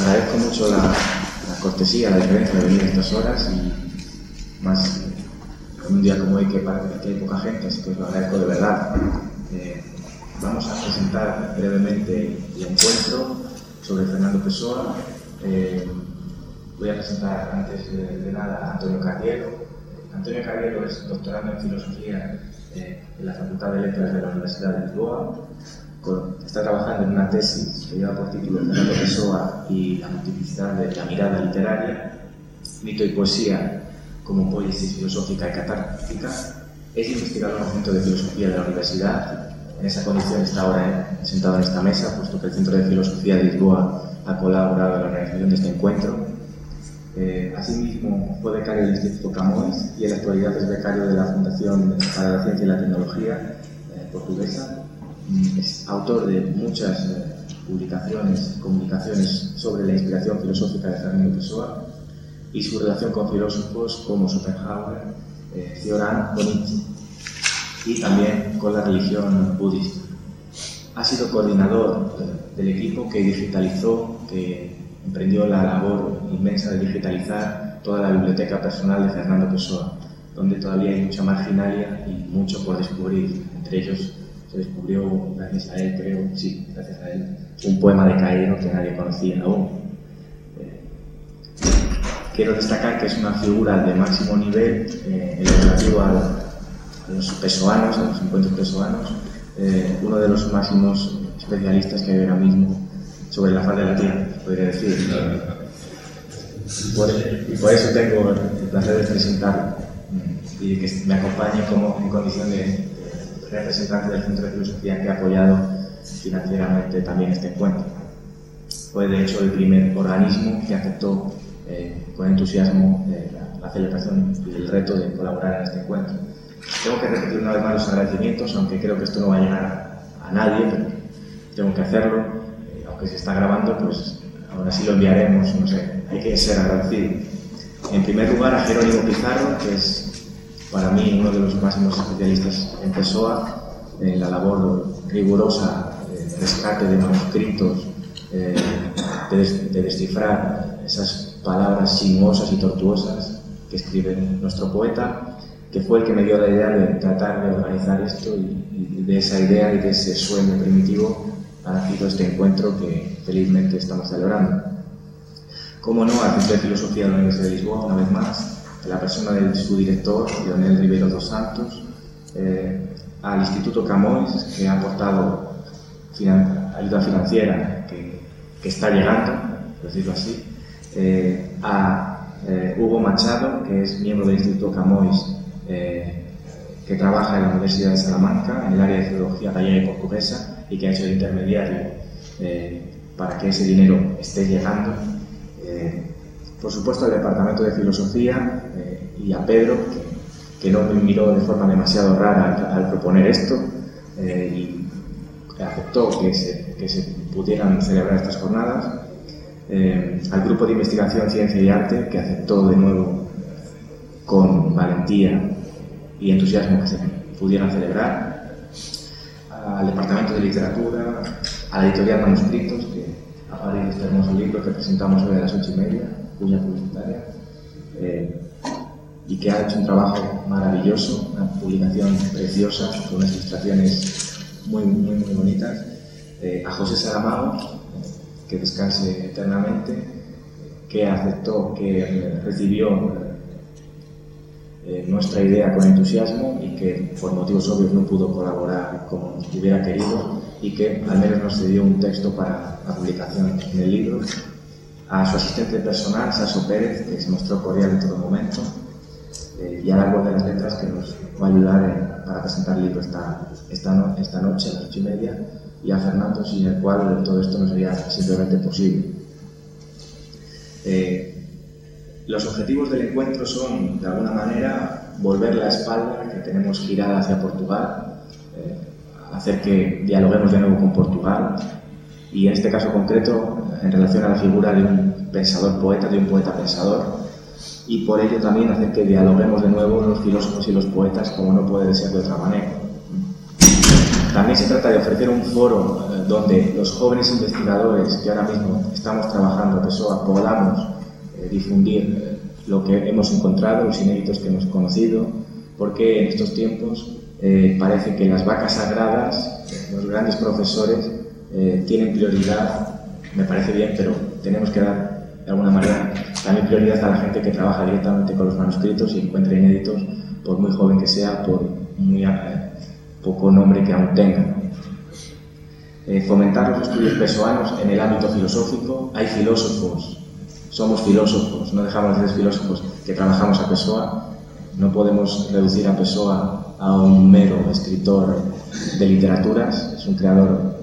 agradezco mucho la, cortesía, la diferencia de venir a estas horas y más en un día como hoy que parece que hay poca gente, así que os lo agradezco de verdad. Eh, vamos a presentar brevemente el encuentro sobre Fernando Pessoa. Eh, voy a presentar antes de, de nada a Antonio Carriero. Antonio Carriero es doctorando en filosofía eh, en la Facultad de Letras de la Universidad de Lisboa. Está trabajando en una tesis que lleva por título Fernando Pessoa y la multiplicidad de la mirada literaria, mito y poesía como poiesis filosófica y catártica. Es investigador en Centro de Filosofía de la Universidad. En esa condición está ahora eh, sentado en esta mesa, puesto que el Centro de Filosofía de Lisboa ha colaborado en la organización de este encuentro. Eh, asimismo, fue becario del Instituto Camões y en la actualidad es becario de la Fundación para la Ciencia y la Tecnología eh, portuguesa. Es autor de muchas eh, publicaciones, comunicaciones sobre la inspiración filosófica de Fernando Pessoa y su relación con filósofos como Schopenhauer, eh, Cioran o Nietzsche, y también con la religión budista. Ha sido coordinador eh, del equipo que digitalizó, que emprendió la labor inmensa de digitalizar toda la biblioteca personal de Fernando Pessoa, donde todavía hay mucha marginalia y mucho por descubrir. Entre ellos descubrió, gracias a él creo, sí, gracias a él, un poema de Cairo que nadie conocía aún. Eh, Quiero destacar que es una figura de máximo nivel eh, en relativo a los pesoanos, a los encuentros pesoanos, eh, uno de los máximos especialistas que hay ahora mismo sobre la faz de la tierra, podría decir. Por- y por eso tengo el placer de presentarlo mm, y que me acompañe como en condición de, de representante del Centro de Filosofía que ha apoyado financieramente también este encuentro. Fue de hecho el primer organismo que aceptó eh, con entusiasmo eh, la, la celebración y el reto de colaborar en este encuentro. Tengo que repetir una vez más los agradecimientos, aunque creo que esto no va a llegar a, a nadie, pero tengo que hacerlo. Eh, aunque se está grabando, pues ahora sí lo enviaremos, no sé, hay que ser agradecido. En primer lugar a Jerónimo Pizarro, que es para mí uno de los máximos especialistas en Pessoa, en la labor rigurosa de rescate de manuscritos, eh, de, des- de descifrar esas palabras sinuosas y tortuosas que escribe nuestro poeta, que fue el que me dio la idea de tratar de organizar esto y, de esa idea y de ese sueño primitivo ha nacido este encuentro que felizmente estamos celebrando. Como no, al Centro de Filosofía de la Universidad de Lisboa, una vez más, la persona de su director, Leonel Ribeiro dos Santos, eh, al Instituto Camões, que ha aportado ayuda financiera que, está llegando, por decirlo así, eh, a eh, Hugo Machado, que es miembro del Instituto Camões, que trabaja en la Universidad de Salamanca en el área de filología gallega y portuguesa y que ha hecho de intermediario para que ese dinero esté llegando. Por supuesto, al Departamento de Filosofía eh, y a Pedro, que, no me miró de forma demasiado rara al, al proponer esto eh, y aceptó que se, que se pudieran celebrar estas jornadas. Eh, al Grupo de Investigación, Ciencia y Arte, que aceptó de nuevo con valentía y entusiasmo que se pudieran celebrar, al Departamento de Literatura, a la editorial Manuscritos, parido este hermoso libro que presentamos hoy a las ocho y media, cuya publicitaria, eh, y que ha hecho un trabajo maravilloso, una publicación preciosa, con unas ilustraciones muy, muy, muy bonitas, eh, a José Saramago, que descanse eternamente, que aceptó, que recibió eh, nuestra idea con entusiasmo y que por motivos obvios no pudo colaborar como hubiera querido y que al menos nos cedió un texto para la publicación del libro. A su asistente personal, Saso Pérez, que se mostró cordial en todo momento, eh, y al árbol de las letras que nos va a ayudar en- para presentar el libro esta, esta, esta noche a las ocho y media, y a Fernando, sin el cual todo esto no sería simplemente posible. Eh, los objetivos del encuentro son, de alguna manera, volver la espalda que tenemos girada hacia Portugal, eh, hacer que dialoguemos de nuevo con Portugal y, en este caso concreto, en relación a la figura de un pensador poeta, de un poeta pensador, y por ello también hacer que dialoguemos de nuevo los filósofos y los poetas como no puede ser de otra manera. También se trata de ofrecer un foro eh, donde los jóvenes investigadores que ahora mismo estamos trabajando, PSOA, podamos eh, difundir lo que hemos encontrado, los inéditos que hemos conocido, porque en estos tiempos eh, parece que las vacas sagradas, los grandes profesores, tienen prioridad, me parece bien, pero tenemos que dar de alguna manera también prioridad a la gente que trabaja directamente con los manuscritos y encuentra inéditos, por muy joven que sea, por muy poco nombre que aún tenga. Eh, fomentar los estudios pesoanos en el ámbito filosófico. Hay filósofos, somos filósofos, no dejamos de ser filósofos que trabajamos a Pessoa. No podemos reducir a Pessoa a un mero escritor de literaturas, es un creador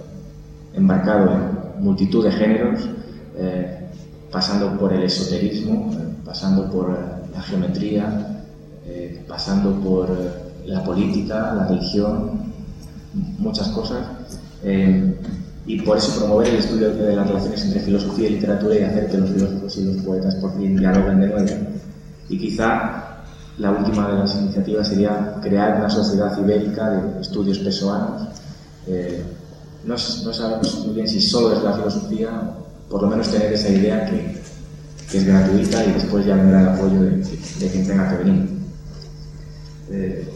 embarcado en multitud de géneros, eh, pasando por el esoterismo, eh, pasando por la geometría, pasando por la política, la religión, muchas cosas. Eh, y por eso promover el estudio de las relaciones entre filosofía y literatura y hacer que los filósofos y los poetas por fin dialoguen de nuevo. Y quizá la última de las iniciativas sería crear una sociedad ibérica de estudios pesoanos. Eh, no, no, sabemos muy bien si solo es la filosofía, por lo menos tener esa idea que, es gratuita y después ya vendrá el apoyo de, de quien tenga que venir. Eh,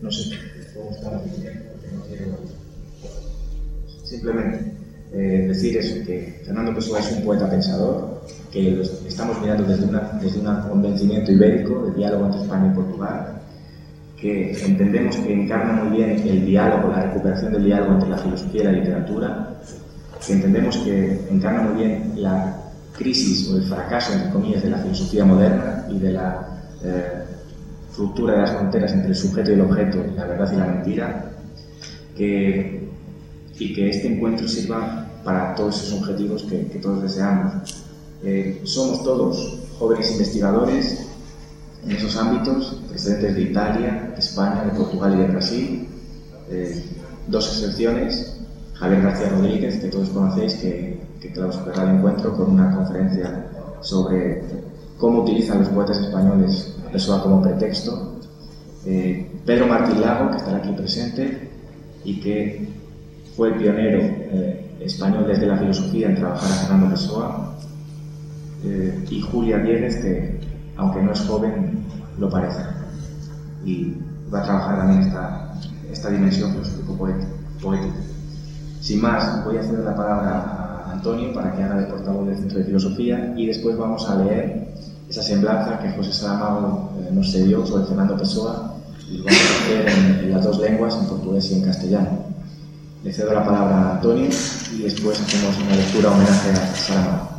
no sé, Simplemente eh, decir eso, que Fernando Pessoa es un poeta pensador, que estamos mirando desde, una, desde un convencimiento ibérico, de diálogo entre España y Portugal, que entendemos que encarna muy bien el diálogo, la recuperación del diálogo entre la filosofía y la literatura, que entendemos que encarna muy bien la crisis o el fracaso, entre comillas, de la filosofía moderna y de la eh, ruptura de las fronteras entre el sujeto y el objeto, la verdad y la mentira, que, y que este encuentro sirva para todos esos objetivos que, todos deseamos. Eh, somos todos jóvenes investigadores en esos ámbitos, presidentes de Italia, de España, de Portugal y de Brasil. Eh, dos excepciones, Javier García Rodríguez, que todos conocéis, que, que clausurará el encuentro con una conferencia sobre cómo utilizan los poetas españoles eso como pretexto. Eh, Pedro Martín Lago, que estará aquí presente y que fue el pionero eh, español desde la filosofía en trabajar a Fernando Pessoa, eh, y Julia Diegues, que aunque no es joven, lo parece. Y va a trabajar también esta, esta dimensión filosófico-poética. Sin más, voy a ceder la palabra a Antonio para que haga de portavoz del Centro de Filosofía y después vamos a leer esa semblanza que José Saramago eh, nos cedió sobre Fernando Pessoa y lo vamos a hacer en, las dos lenguas, en portugués y en castellano. Le cedo la palabra a Antonio y después hacemos una lectura homenaje a Saramago.